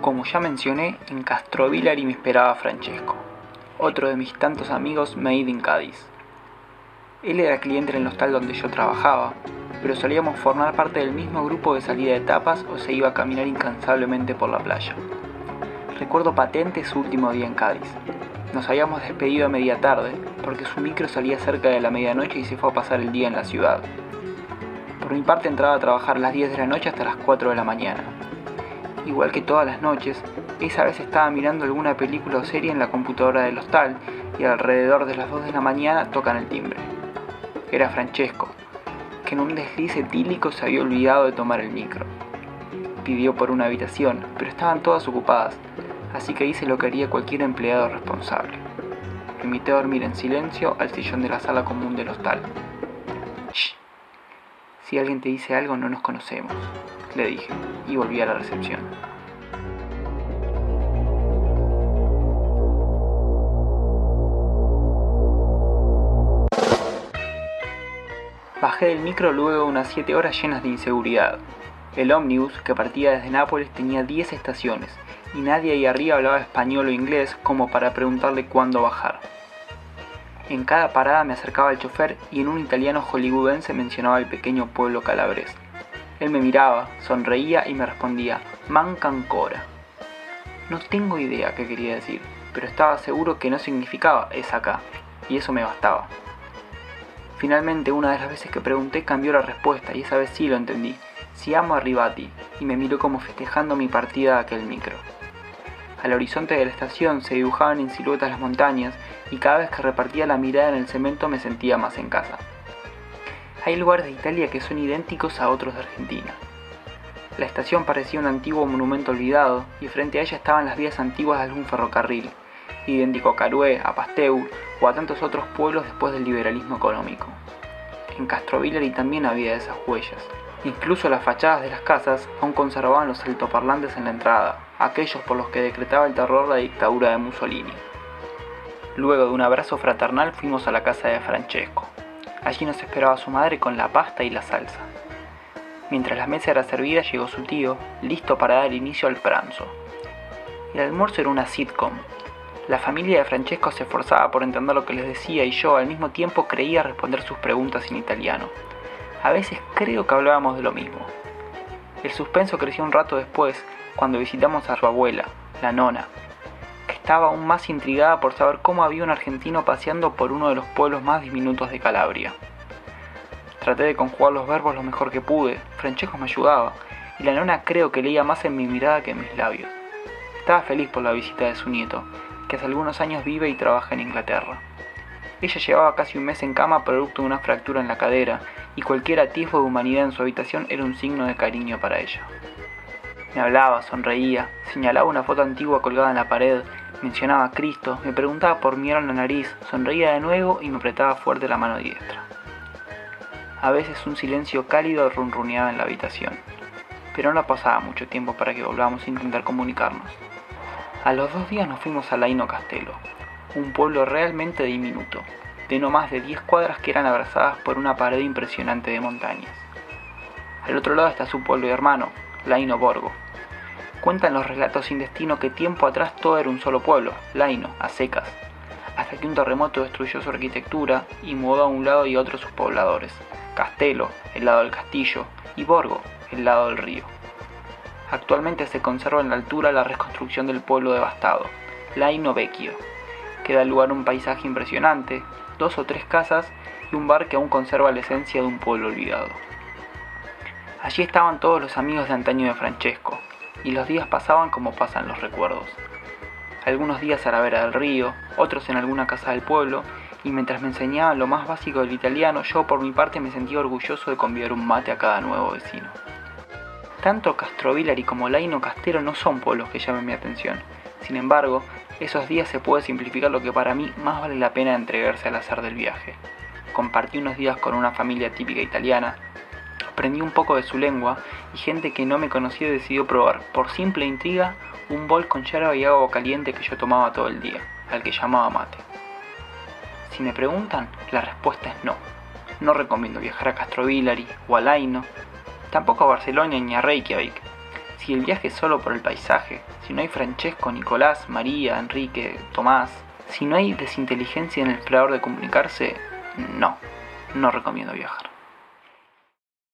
Como ya mencioné, en Castrovillari me esperaba Francesco, otro de mis tantos amigos made in Cádiz. Él era cliente en el hostal donde yo trabajaba, pero solíamos formar parte del mismo grupo de salida de tapas o se iba a caminar incansablemente por la playa. Recuerdo patente su último día en Cádiz. Nos habíamos despedido a media tarde, porque su micro salía cerca de la medianoche y se fue a pasar el día en la ciudad. Por mi parte entraba a trabajar a las 10 de la noche hasta las 4 de la mañana. Igual que todas las noches, esa vez estaba mirando alguna película o serie en la computadora del hostal y alrededor de las 2 de la mañana tocan el timbre. Era Francesco, que en un desliz etílico se había olvidado de tomar el micro. Pidió por una habitación, pero estaban todas ocupadas, así que hice lo que haría cualquier empleado responsable. Me invité a dormir en silencio al sillón de la sala común del hostal. Si alguien te dice algo no nos conocemos, le dije, y volví a la recepción. Bajé del micro luego unas 7 horas llenas de inseguridad. El ómnibus, que partía desde Nápoles, tenía 10 estaciones, y nadie ahí arriba hablaba español o inglés como para preguntarle cuándo bajar. En cada parada me acercaba el chofer y en un italiano hollywoodense mencionaba el pequeño pueblo calabrés. Él me miraba, sonreía y me respondía, manca ancora. No tengo idea qué quería decir, pero estaba seguro que no significaba es acá, y eso me bastaba. Finalmente, una de las veces que pregunté cambió la respuesta y esa vez sí lo entendí. Si amo a Ribati, y me miró como festejando mi partida a aquel micro. Al horizonte de la estación se dibujaban en siluetas las montañas y cada vez que repartía la mirada en el cemento me sentía más en casa. Hay lugares de Italia que son idénticos a otros de Argentina. La estación parecía un antiguo monumento olvidado y frente a ella estaban las vías antiguas de algún ferrocarril, idéntico a Carué, a Pasteur o a tantos otros pueblos después del liberalismo económico. En Castrovillari también había esas huellas. Incluso las fachadas de las casas aún conservaban los altoparlantes en la entrada, aquellos por los que decretaba el terror la dictadura de Mussolini. Luego de un abrazo fraternal fuimos a la casa de Francesco. Allí nos esperaba su madre con la pasta y la salsa. Mientras la mesa era servida llegó su tío, listo para dar inicio al pranzo. El almuerzo era una sitcom, la familia de Francesco se esforzaba por entender lo que les decía y yo al mismo tiempo creía responder sus preguntas en italiano. A veces creo que hablábamos de lo mismo. El suspenso creció un rato después, cuando visitamos a su abuela, la nona, que estaba aún más intrigada por saber cómo había un argentino paseando por uno de los pueblos más diminutos de Calabria. Traté de conjugar los verbos lo mejor que pude, Francesco me ayudaba, y la nona creo que leía más en mi mirada que en mis labios. Estaba feliz por la visita de su nieto, que hace algunos años vive y trabaja en Inglaterra. Ella llevaba casi un mes en cama producto de una fractura en la cadera, y cualquier atisbo de humanidad en su habitación era un signo de cariño para ella. Me hablaba, sonreía, señalaba una foto antigua colgada en la pared, mencionaba a Cristo, me preguntaba por mi en la nariz, sonreía de nuevo y me apretaba fuerte la mano diestra. A veces un silencio cálido ronroneaba en la habitación, pero no pasaba mucho tiempo para que volvamos a intentar comunicarnos. A los dos días nos fuimos a Laino Castelo, un pueblo realmente diminuto, de no más de 10 cuadras que eran abrazadas por una pared impresionante de montañas. Al otro lado está su pueblo hermano, Laino Borgo. Cuentan los relatos sin destino que tiempo atrás todo era un solo pueblo, Laino, a secas, hasta que un terremoto destruyó su arquitectura y mudó a un lado y otro sus pobladores, Castelo, el lado del castillo, y Borgo, el lado del río. Actualmente se conserva en la altura la reconstrucción del pueblo devastado, Laino Vecchio, que da lugar a un paisaje impresionante, dos o tres casas y un bar que aún conserva la esencia de un pueblo olvidado. Allí estaban todos los amigos de antaño de Francesco, y los días pasaban como pasan los recuerdos. Algunos días a la vera del río, otros en alguna casa del pueblo, y mientras me enseñaban lo más básico del italiano, yo por mi parte me sentía orgulloso de convidar un mate a cada nuevo vecino. Tanto Castrovillari como Laino Castero no son pueblos que llamen mi atención. Sin embargo, esos días se puede simplificar lo que para mí más vale la pena entregarse al azar del viaje. Compartí unos días con una familia típica italiana, aprendí un poco de su lengua y gente que no me conocía decidió probar, por simple intriga, un bol con yerba y agua caliente que yo tomaba todo el día, al que llamaba mate. Si me preguntan, la respuesta es no. No recomiendo viajar a Castrovillari o a Laino, tampoco a Barcelona ni a Reykjavik. Si el viaje es solo por el paisaje, si no hay Francesco, Nicolás, María, Enrique, Tomás, si no hay desinteligencia en el explorador de comunicarse, no, no recomiendo viajar.